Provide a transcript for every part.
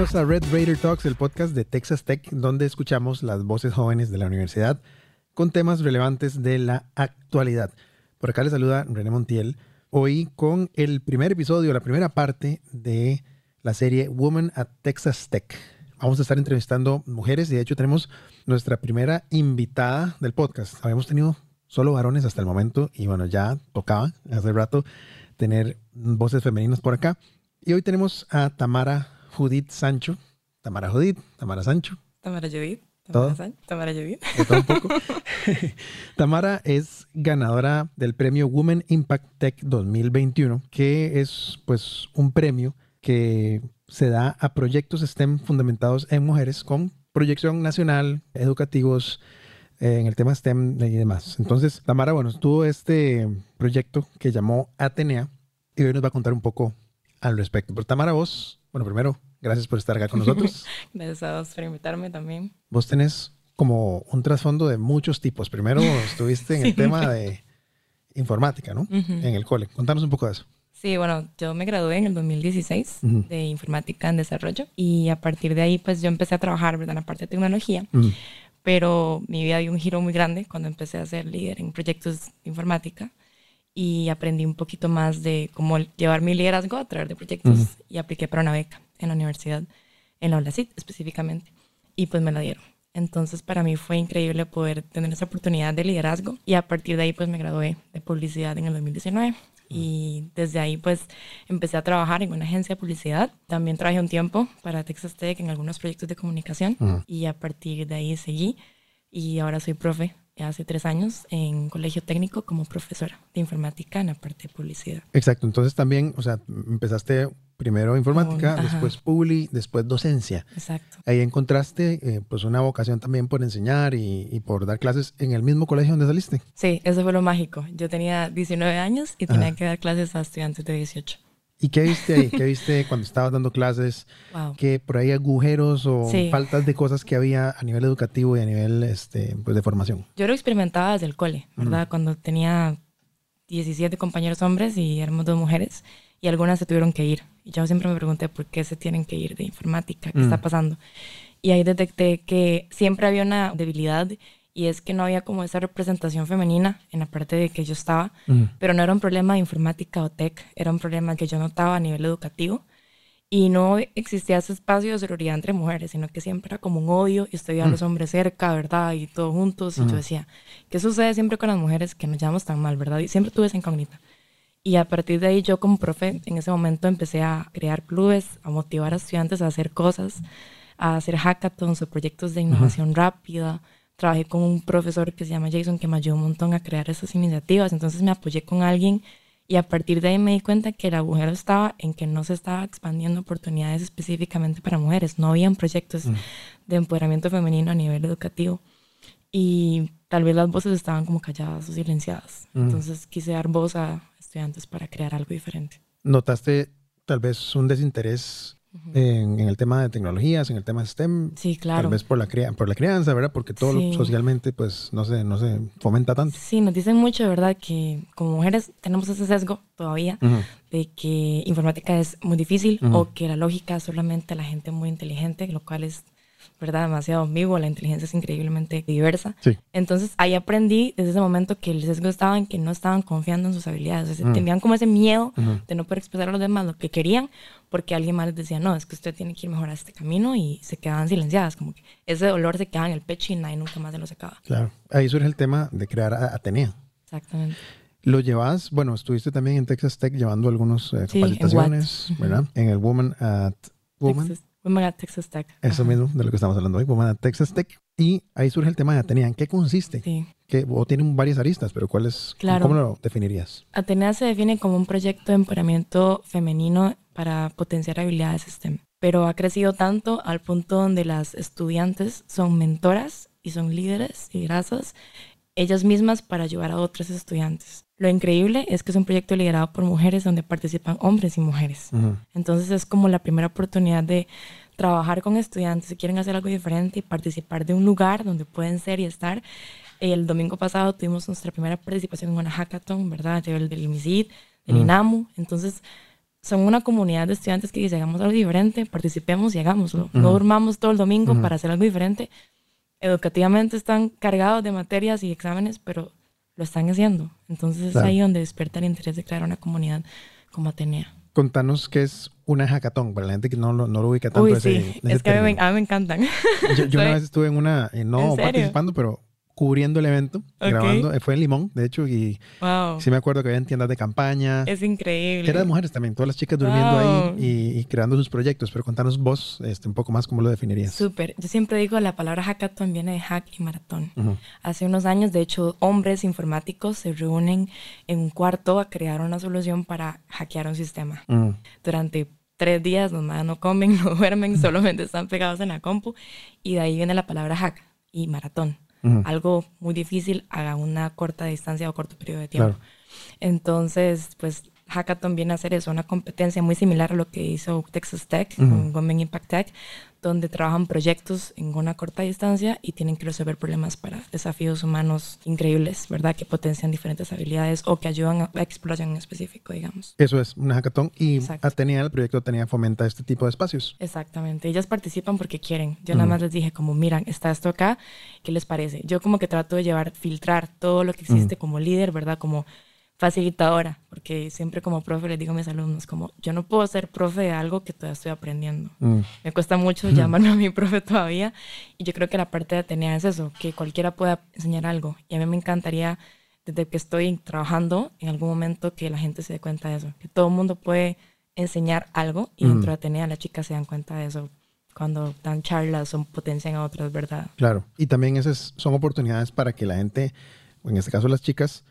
Bienvenidos a Red Raider Talks, el podcast de Texas Tech, donde escuchamos las voces jóvenes de la universidad con temas relevantes de la actualidad. Por acá les saluda René Montiel, hoy con el primer episodio, la primera parte de la serie Woman at Texas Tech. Vamos a estar entrevistando mujeres y de hecho tenemos nuestra primera invitada del podcast. Habíamos tenido solo varones hasta el momento y bueno, ya tocaba hace rato tener voces femeninas por acá. Y hoy tenemos a Tamara Judith Sancho. Tamara Judith, Tamara Sancho. Tamara Judith. ¿Todo? Tamara Judith. un poco. Tamara es ganadora del premio Women Impact Tech 2021, que es pues un premio que se da a proyectos STEM fundamentados en mujeres con proyección nacional, educativos, eh, en el tema STEM y demás. Entonces, Tamara, bueno, tuvo este proyecto que llamó Atenea y hoy nos va a contar un poco al respecto. Pero Tamara, vos, bueno, primero, gracias por estar acá con nosotros. gracias a vos por invitarme también. Vos tenés como un trasfondo de muchos tipos. Primero estuviste en el tema de informática, ¿no? En el cole. Contanos un poco de eso. Sí, bueno, yo me gradué en el 2016 de informática en desarrollo y a partir de ahí pues yo empecé a trabajar ¿verdad? en la parte de tecnología, pero mi vida dio un giro muy grande cuando empecé a ser líder en proyectos de informática y aprendí un poquito más de cómo llevar mi liderazgo a través de proyectos y apliqué para una beca en la universidad, en la ULACIT específicamente, y pues me la dieron. Entonces para mí fue increíble poder tener esa oportunidad de liderazgo y a partir de ahí pues me gradué de publicidad en el 2019 y desde ahí pues empecé a trabajar en una agencia de publicidad. También trabajé un tiempo para Texas Tech en algunos proyectos de comunicación y a partir de ahí seguí y ahora soy profe hace tres años en colegio técnico como profesora de informática en la parte de publicidad. Exacto, entonces también, o sea, empezaste primero informática, después publi, después docencia. Exacto. Ahí encontraste eh, pues una vocación también por enseñar y, por dar clases en el mismo colegio donde saliste. Sí, eso fue lo mágico. Yo tenía 19 años y tenía que dar clases a estudiantes de 18. ¿Y qué viste ahí? ¿Qué viste cuando estabas dando clases? Que por ahí agujeros o faltas de cosas que había a nivel educativo y a nivel este, pues de formación. Yo lo experimentaba desde el cole, ¿verdad? Cuando tenía 17 compañeros hombres y éramos dos mujeres y algunas se tuvieron que ir. Y yo siempre me pregunté por qué se tienen que ir de informática, qué está mm. pasando. Y ahí detecté que siempre había una debilidad y es que no había como esa representación femenina en la parte de que yo estaba, mm. pero no era un problema de informática o tech, era un problema que yo notaba a nivel educativo y no existía ese espacio de sororidad entre mujeres, sino que siempre era como un odio y estoy a los hombres cerca, ¿verdad? Y todos juntos y yo decía, ¿qué sucede siempre con las mujeres que nos llevamos tan mal, ¿verdad? Y siempre tuve esa incógnita. Y a partir de ahí yo como profe en ese momento empecé a crear clubes, a motivar a estudiantes a hacer cosas, a hacer hackathons o proyectos de innovación rápida. Trabajé con un profesor que se llama Jason que me ayudó un montón a crear esas iniciativas. Entonces me apoyé con alguien y a partir de ahí me di cuenta que el agujero estaba en que no se estaba expandiendo oportunidades específicamente para mujeres. No habían proyectos de empoderamiento femenino a nivel educativo. Y tal vez las voces estaban como calladas o silenciadas. Entonces quise dar voz a estudiantes para crear algo diferente. ¿Notaste tal vez un desinterés en, el tema de tecnologías, en el tema de STEM? Sí, claro. Tal vez por la, por la crianza, ¿verdad? Porque todo socialmente pues no se, no se fomenta tanto. Sí, nos dicen mucho, ¿verdad? Que como mujeres tenemos ese sesgo todavía de que informática es muy difícil o que la lógica solamente la gente muy inteligente, lo cual es ¿verdad? Demasiado vivo, la inteligencia es increíblemente diversa. Entonces ahí aprendí desde ese momento que el sesgo estaba en que no estaban confiando en sus habilidades, tenían como ese miedo de no poder expresar a los demás lo que querían porque alguien más les decía, no, es que usted tiene que ir mejorar este camino y se quedaban silenciadas, como que ese dolor se quedaba en el pecho y nadie nunca más se lo sacaba. Claro, ahí surge el tema de crear Atenea. Exactamente. Lo llevas, bueno, estuviste también en Texas Tech llevando algunas eh, capacitaciones, ¿verdad? En el Woman at Woman. Women Texas Tech. Eso mismo de lo que estamos hablando hoy, Women Texas Tech. Y ahí surge el tema de Atenea. ¿En qué consiste? Sí. Que, o tienen varias aristas, pero ¿cuál es, ¿cómo lo definirías? Atenea se define como un proyecto de empoderamiento femenino para potenciar habilidades STEM. Pero ha crecido tanto al punto donde las estudiantes son mentoras y son líderes y liderazas ellas mismas para ayudar a otros estudiantes. Lo increíble es que es un proyecto liderado por mujeres donde participan hombres y mujeres. Entonces es como la primera oportunidad de trabajar con estudiantes que quieren hacer algo diferente y participar de un lugar donde pueden ser y estar. El domingo pasado tuvimos nuestra primera participación en una hackathon, ¿verdad? A nivel del IMISID, del INAMU. Entonces son una comunidad de estudiantes que dicen, hagamos algo diferente, participemos y hagámoslo. No durmamos todo el domingo para hacer algo diferente. Educativamente están cargados de materias y exámenes, pero lo están haciendo. Entonces es ahí donde despierta el interés de crear una comunidad como Atenea. Contanos qué es una hackathon, para la gente que no no lo ubica tanto. Uy, sí, es que a mí, me, encantan. Yo, una vez estuve en una, eh, no participando, pero cubriendo el evento, grabando. Eh, fue en Limón, de hecho, y sí me acuerdo que había tiendas de campaña. Es increíble. Era de mujeres también, todas las chicas durmiendo ahí y, creando sus proyectos. Pero contanos vos este, un poco más cómo lo definirías. Súper. Yo siempre digo, la palabra hackathon viene de hack y maratón. Hace unos años, de hecho, hombres informáticos se reúnen en un cuarto a crear una solución para hackear un sistema. Durante tres días, los no comen, no duermen, solamente están pegados en la compu. Y de ahí viene la palabra hack y maratón algo muy difícil a una corta distancia o corto periodo de tiempo. Entonces, pues Hackathon viene a hacer eso, una competencia muy similar a lo que hizo Texas Tech con Women Impact Tech, donde trabajan proyectos en una corta distancia y tienen que resolver problemas para desafíos humanos increíbles, ¿verdad? Que potencian diferentes habilidades o que ayudan a la exploración en específico, digamos. Eso es, una hackathon. Y Atenea, el proyecto Atenea fomenta este tipo de espacios. Exactamente. Ellas participan porque quieren. Yo nada más les dije como, miran, está esto acá, ¿qué les parece? Yo como que trato de llevar, filtrar todo lo que existe como líder, ¿verdad? Como facilitadora, porque siempre como profe les digo a mis alumnos, como yo no puedo ser profe de algo que todavía estoy aprendiendo. Mm. Me cuesta mucho llamarme a mi profe todavía y yo creo que la parte de Atenea es eso, que cualquiera pueda enseñar algo. Y a mí me encantaría, desde que estoy trabajando, en algún momento que la gente se dé cuenta de eso, que todo el mundo puede enseñar algo y dentro de mm. Atenea las chicas se dan cuenta de eso cuando dan charlas o potencian a otras, ¿verdad? Claro, y también esas son oportunidades para que la gente, en este caso las chicas,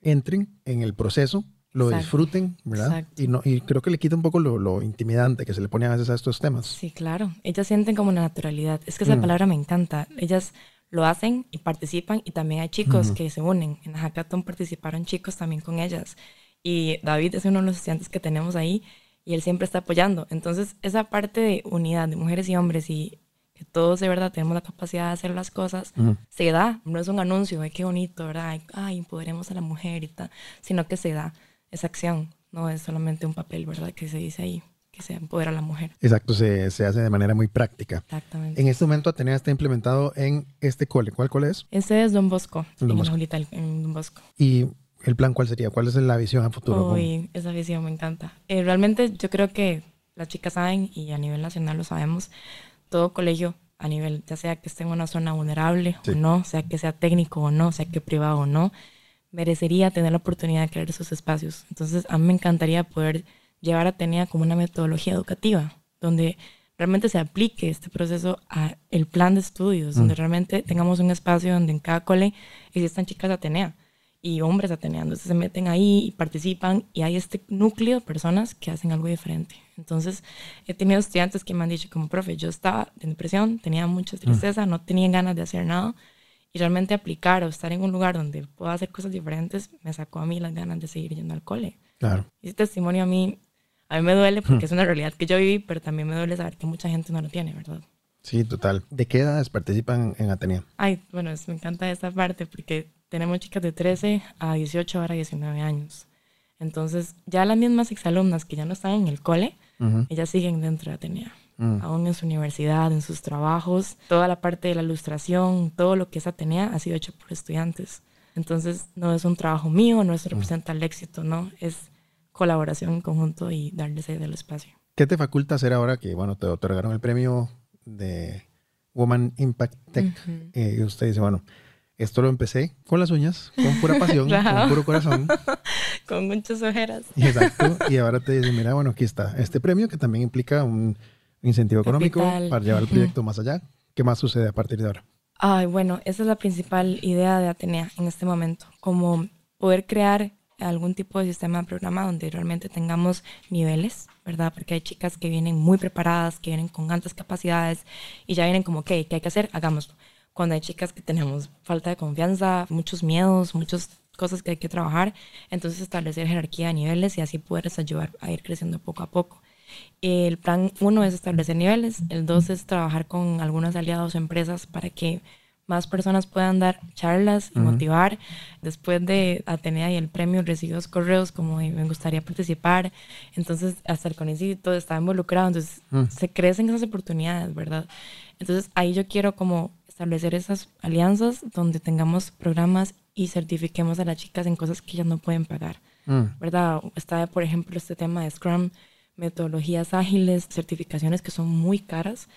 entren en el proceso, lo disfruten, ¿verdad? Y, no, y creo que le quita un poco lo, intimidante que se le pone a veces a estos temas. Sí, claro. Ellas sienten como una naturalidad. Es que esa mm. palabra me encanta. Ellas lo hacen y participan y también hay chicos que se unen. En Hackathon participaron chicos también con ellas. Y David es uno de los estudiantes que tenemos ahí y él siempre está apoyando. Entonces, esa parte de unidad de mujeres y hombres y que todos de verdad tenemos la capacidad de hacer las cosas, se da, no es un anuncio, ay, qué bonito, ¿verdad? Ay, empoderemos a la mujer y tal, sino que se da esa acción, no es solamente un papel, ¿verdad? Que se dice ahí, que se empodera a la mujer. Exacto, se, se hace de manera muy práctica. Exactamente. En este momento Atenea está implementado en este cole, ¿cuál cole es? Este es Don Bosco, Don Bosco. En, Don Bosco. Y el plan, ¿cuál sería? ¿Cuál es la visión a futuro? Uy, esa visión me encanta. Eh, realmente yo creo que las chicas saben y a nivel nacional lo sabemos, todo colegio a nivel, ya sea que esté en una zona vulnerable o no, sea que sea técnico o no, sea que privado o no, merecería tener la oportunidad de crear esos espacios. Entonces, a mí me encantaría poder llevar a Atenea como una metodología educativa, donde realmente se aplique este proceso a el plan de estudios, donde mm. realmente tengamos un espacio donde en cada cole existan chicas de Atenea y hombres ateneando. Entonces se meten ahí y participan y hay este núcleo de personas que hacen algo diferente. Entonces he tenido estudiantes que me han dicho como, profe, yo estaba en depresión, tenía mucha tristeza, no tenía ganas de hacer nada y realmente aplicar o estar en un lugar donde puedo hacer cosas diferentes me sacó a mí las ganas de seguir yendo al cole. Claro. Y ese testimonio a mí, a mí me duele porque es una realidad que yo viví, pero también me duele saber que mucha gente no lo tiene, ¿verdad? Sí, total. ¿De qué edades participan en Atenea? Ay, bueno, me encanta esta parte porque tenemos chicas de 13 a 18, ahora 19 años. Entonces, ya las mismas exalumnas que ya no están en el cole, ellas siguen dentro de Atenea. Mm. Aún en su universidad, en sus trabajos, toda la parte de la ilustración, todo lo que es Atenea ha sido hecho por estudiantes. Entonces, no es un trabajo mío, no es mm. representa el éxito, no, es colaboración en conjunto y darles el espacio. ¿Qué te faculta hacer ahora que, bueno, te otorgaron el premio de Woman Impact Tech? Eh, y usted dice, bueno, esto lo empecé con las uñas, con pura pasión, con puro corazón. con muchas ojeras. Exacto. Y ahora te dicen, mira, bueno, aquí está este premio que también implica un incentivo económico para llevar el proyecto más allá. ¿Qué más sucede a partir de ahora? Ay, bueno, esa es la principal idea de Atenea en este momento, como poder crear algún tipo de sistema de programa donde realmente tengamos niveles, ¿verdad? Porque hay chicas que vienen muy preparadas, que vienen con altas capacidades y ya vienen como, ok, ¿qué hay que hacer? Hagámoslo cuando hay chicas que tenemos falta de confianza, muchos miedos, muchas cosas que hay que trabajar, entonces establecer jerarquía de niveles y así poderles ayudar a ir creciendo poco a poco. El plan uno es establecer niveles, el dos es trabajar con algunos aliados o empresas para que más personas puedan dar charlas y motivar. Después de Atenea y el premio recibí dos correos como me gustaría participar. Entonces hasta el CONICIT está involucrado. Entonces mm. se crecen esas oportunidades, ¿verdad? Entonces ahí yo quiero como establecer esas alianzas donde tengamos programas y certifiquemos a las chicas en cosas que ellas no pueden pagar, mm. ¿verdad? Está, por ejemplo, este tema de Scrum, metodologías ágiles, certificaciones que son muy caras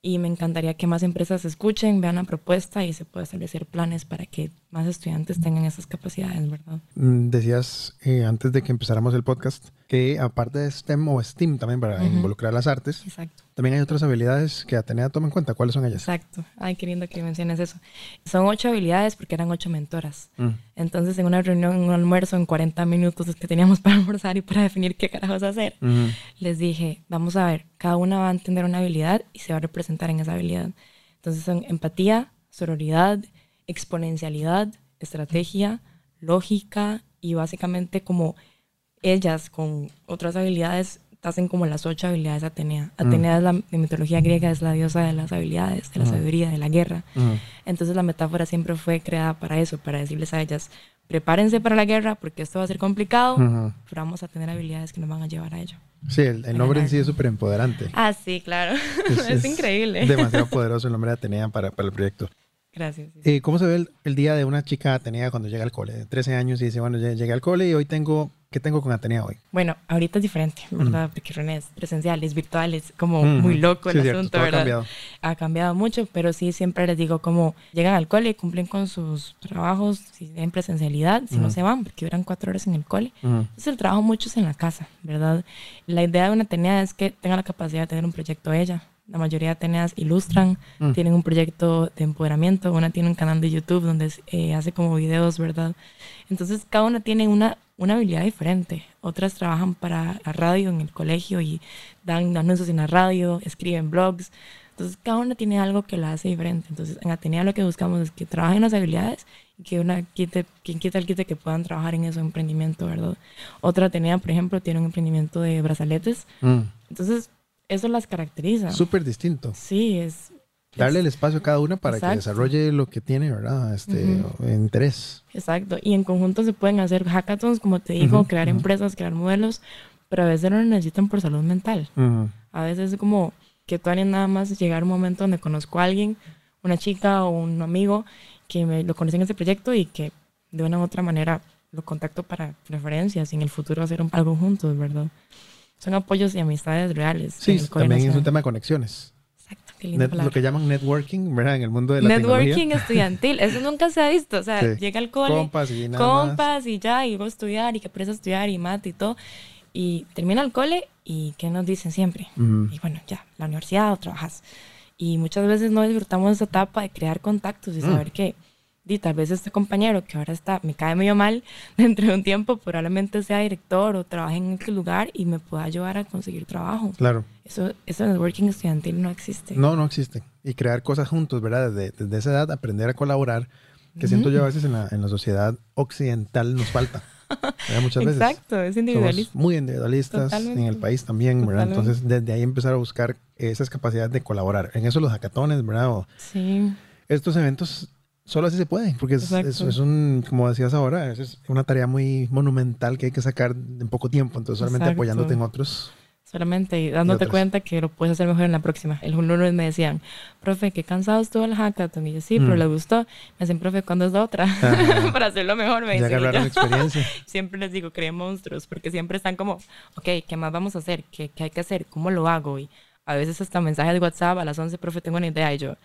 y me encantaría que más empresas escuchen, vean la propuesta y se pueda establecer planes para que más estudiantes tengan esas capacidades, ¿verdad? Mm, decías eh, antes de que empezáramos el podcast que aparte de STEM o STEAM también para involucrar las artes, Exacto. También hay otras habilidades que Atenea toma en cuenta. ¿Cuáles son ellas? Exacto. Ay, qué lindo que menciones eso. Son ocho habilidades porque eran ocho mentoras. Mm. Entonces, en una reunión, en un almuerzo, en 40 minutos que teníamos para almorzar y para definir qué carajos hacer, les dije, vamos a ver, cada una va a entender una habilidad y se va a representar en esa habilidad. Entonces, son empatía, sororidad, exponencialidad, estrategia, lógica y básicamente como ellas con otras habilidades hacen como las ocho habilidades de Atenea. Mm. Atenea es la de mitología griega, es la diosa de las habilidades, de la mm. sabiduría, de la guerra. Mm. Entonces la metáfora siempre fue creada para eso, para decirles a ellas, prepárense para la guerra porque esto va a ser complicado, pero vamos a tener habilidades que nos van a llevar a ello. Sí, el, nombre en sí es súper empoderante. Ah, sí, claro. Es, increíble. Demasiado poderoso el nombre de Atenea para, para el proyecto. Gracias. Eh, ¿Cómo se ve el, día de una chica Atenea cuando llega al cole? De 13 años y dice, bueno, llegué al cole y hoy tengo, ¿qué tengo con Atenea hoy? Bueno, ahorita es diferente, ¿verdad? Porque René es presencial, es virtual, es como muy loco el asunto, ¿verdad? Ha cambiado. ha cambiado mucho, pero sí siempre les digo como llegan al cole, cumplen con sus trabajos, si en presencialidad, si no se van, porque duran cuatro horas en el cole. Entonces el trabajo mucho es en la casa, ¿verdad? La idea de una Atenea es que tenga la capacidad de tener un proyecto ella, la mayoría de Ateneas ilustran, mm. tienen un proyecto de empoderamiento, una tiene un canal de YouTube donde eh, hace como videos, ¿verdad? Entonces cada una tiene una, una habilidad diferente. Otras trabajan para la radio en el colegio y dan anuncios en la radio, escriben blogs. Entonces cada una tiene algo que la hace diferente. Entonces en Atenea lo que buscamos es que trabajen las habilidades y que una quite, quien quita el quite que puedan trabajar en ese emprendimiento, ¿verdad? Otra Atenea, por ejemplo, tiene un emprendimiento de brazaletes. Mm. Entonces eso las caracteriza. Súper distinto. Sí, es... Darle el espacio a cada una para que desarrolle lo que tiene, ¿verdad? Este interés. Exacto. Y en conjunto se pueden hacer hackathons, como te digo, crear empresas, crear modelos, pero a veces no lo necesitan por salud mental. A veces es como que tú nada más llegar a un momento donde conozco a alguien, una chica o un amigo que me, lo conoce en este proyecto y que de una u otra manera lo contacto para preferencias y en el futuro hacer algo juntos, ¿verdad? Son apoyos y amistades reales. Sí, también es un tema de conexiones. Exacto, qué lindo. Lo que llaman networking, ¿verdad? En el mundo de la Networking estudiantil, eso nunca se ha visto. O sea, llega al cole, compas y nada Compas y ya, y voy a estudiar, y que presa estudiar, y mate y todo. Y termina el cole, y ¿qué nos dicen siempre? Y bueno, ya, la universidad o trabajas. Y muchas veces no disfrutamos esa etapa de crear contactos y saber mm. que y tal vez este compañero que ahora está, me cae medio mal, dentro de un tiempo probablemente sea director o trabaje en este lugar y me pueda ayudar a conseguir trabajo. Claro. Eso, eso en el working estudiantil no existe. No, no existe. Y crear cosas juntos, ¿verdad? Desde, desde esa edad, aprender a colaborar, que siento yo a veces en la, en la sociedad occidental nos falta. Muchas veces. Exacto, es individualista. muy individualistas en el país también, ¿verdad? Entonces, desde ahí empezar a buscar esas capacidades de colaborar. En eso los hackatones, ¿verdad? sí. Estos eventos solo así se puede, porque es, es, un, como decías ahora, es una tarea muy monumental que hay que sacar en poco tiempo, entonces solamente apoyándote en otros. Solamente y dándote cuenta que lo puedes hacer mejor en la próxima. El lunes me decían, profe, qué cansado estuvo el hackathon. Y yo, sí, pero mm. le gustó. Me dicen, profe, ¿cuándo es la otra? Para hacerlo mejor, me dicen. Ya experiencia. siempre les digo, creen monstruos, porque siempre están como, ok, ¿qué más vamos a hacer? ¿Qué, ¿Qué hay que hacer? ¿Cómo lo hago? Y a veces hasta mensajes de WhatsApp a las 11, profe, tengo una idea. Y yo,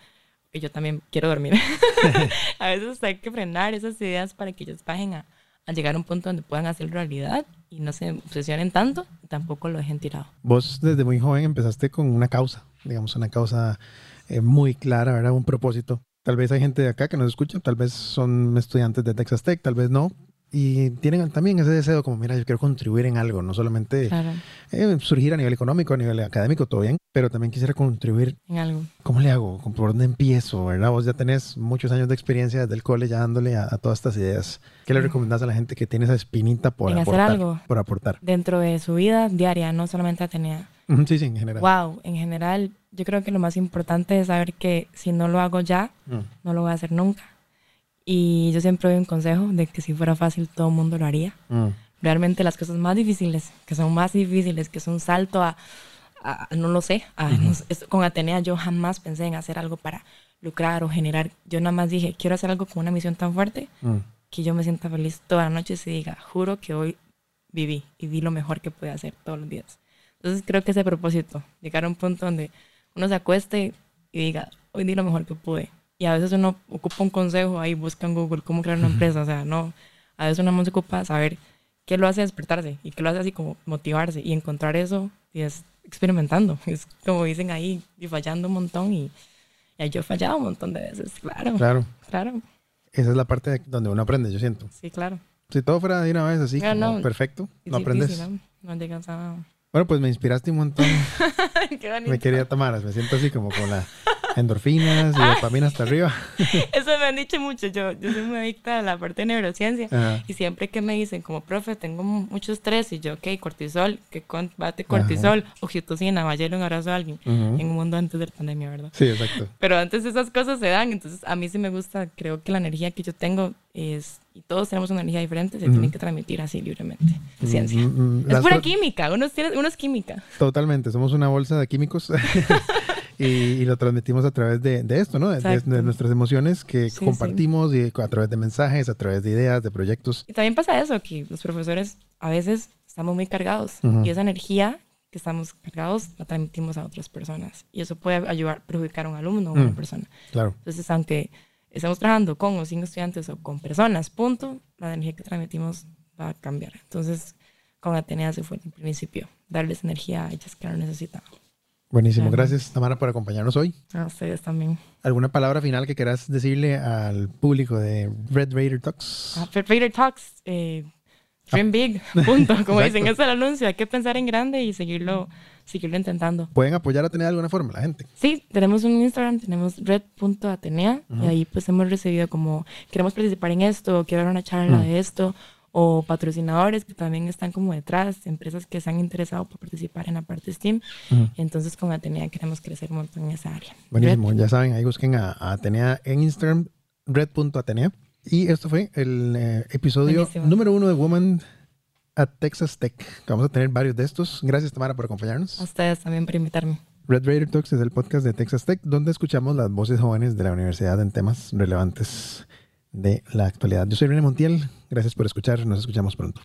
y yo también quiero dormir. a veces hay que frenar esas ideas para que ellos bajen a, llegar a un punto donde puedan hacer realidad y no se obsesionen tanto y tampoco lo dejen tirado. Vos desde muy joven empezaste con una causa, digamos, una causa eh, muy clara, ¿verdad? Un propósito. Tal vez hay gente de acá que nos escucha, tal vez son estudiantes de Texas Tech, tal vez no. Y tienen también ese deseo como, mira, yo quiero contribuir en algo, no solamente eh, surgir a nivel económico, a nivel académico, todo bien, pero también quisiera contribuir en algo. ¿Cómo le hago? ¿Por dónde empiezo? ¿verdad? Vos ya tenés muchos años de experiencia desde el cole ya dándole a, todas estas ideas. ¿Qué le recomendás a la gente que tiene esa espinita por aportar? Hacer algo por aportar. Dentro de su vida diaria, no solamente Atenea. Sí, sí, en general. Wow, en general, yo creo que lo más importante es saber que si no lo hago ya, mm. no lo voy a hacer nunca. Y yo siempre doy un consejo de que si fuera fácil todo el mundo lo haría. Mm. Realmente las cosas más difíciles, que son más difíciles, que es un salto a, no lo sé, con Atenea yo jamás pensé en hacer algo para lucrar o generar. Yo nada más dije, quiero hacer algo con una misión tan fuerte mm. que yo me sienta feliz toda la noche y se diga, juro que hoy viví y vi lo mejor que pude hacer todos los días. Entonces creo que ese propósito, llegar a un punto donde uno se acueste y diga, hoy di lo mejor que pude y a veces uno ocupa un consejo ahí, busca en Google cómo crear una empresa. O sea, no. A veces uno no se ocupa saber qué lo hace despertarse y qué lo hace así como motivarse y encontrar eso y es experimentando. Es como dicen ahí, y fallando un montón y, y yo he fallado un montón de veces, claro. Claro. Claro. Esa es la parte donde uno aprende, yo siento. Sí, claro. Si todo fuera de una vez así, como perfecto, no aprendes. no, no llegas a... Bueno, pues me inspiraste un montón. Qué Me quería tomar, me siento así como con la endorfinas y dopamina hasta arriba. Eso me han dicho mucho. Yo, yo soy muy adicta a la parte de neurociencia. Y siempre que me dicen, como profe, tengo mucho estrés, y yo, ok, cortisol, que combate cortisol, oxitocina, vaya un abrazo a alguien. En un mundo antes de la pandemia, ¿verdad? Sí, exacto. Pero antes esas cosas se dan. Entonces, a mí sí me gusta, creo que la energía que yo tengo es y todos tenemos una energía diferente, se tiene que transmitir así libremente. Ciencia. es pura química, uno es, uno es química. Totalmente, somos una bolsa de químicos y, lo transmitimos a través de, esto, ¿no? De, nuestras emociones que compartimos y a través de mensajes, a través de ideas, de proyectos. Y también pasa eso, que los profesores a veces estamos muy cargados y esa energía que estamos cargados la transmitimos a otras personas y eso puede ayudar a perjudicar a un alumno o a una mm, persona. Claro. Entonces, aunque estamos trabajando con o sin estudiantes o con personas, punto, la energía que transmitimos va a cambiar. Entonces, con Atenea se fue en principio, darles energía a ellas que lo necesitaban. Buenísimo, gracias Tamara por acompañarnos hoy. A ustedes también. ¿Alguna palabra final que quieras decirle al público de Red Raider Talks? Ah, Red Raider Talks, eh, dream big, punto. Como dicen, es el anuncio, hay que pensar en grande y seguirlo, seguirlo intentando. ¿Pueden apoyar a Atenea de alguna forma la gente? Sí, tenemos un Instagram, tenemos red.atenea y ahí pues hemos recibido como, queremos participar en esto, quiero dar una charla de esto o patrocinadores que también están como detrás, empresas que se han interesado por participar en la parte STEAM. Entonces con Atenea queremos crecer un montón en esa área. Buenísimo, ya saben, ahí busquen a, Atenea en Instagram, red.atenea. Y esto fue el eh, episodio número uno de Woman at Texas Tech. Vamos a tener varios de estos. Gracias Tamara por acompañarnos. A ustedes también por invitarme. Red Raider Talks es el podcast de Texas Tech donde escuchamos las voces jóvenes de la universidad en temas relevantes de la actualidad. Yo soy René Montiel, gracias por escuchar, nos escuchamos pronto.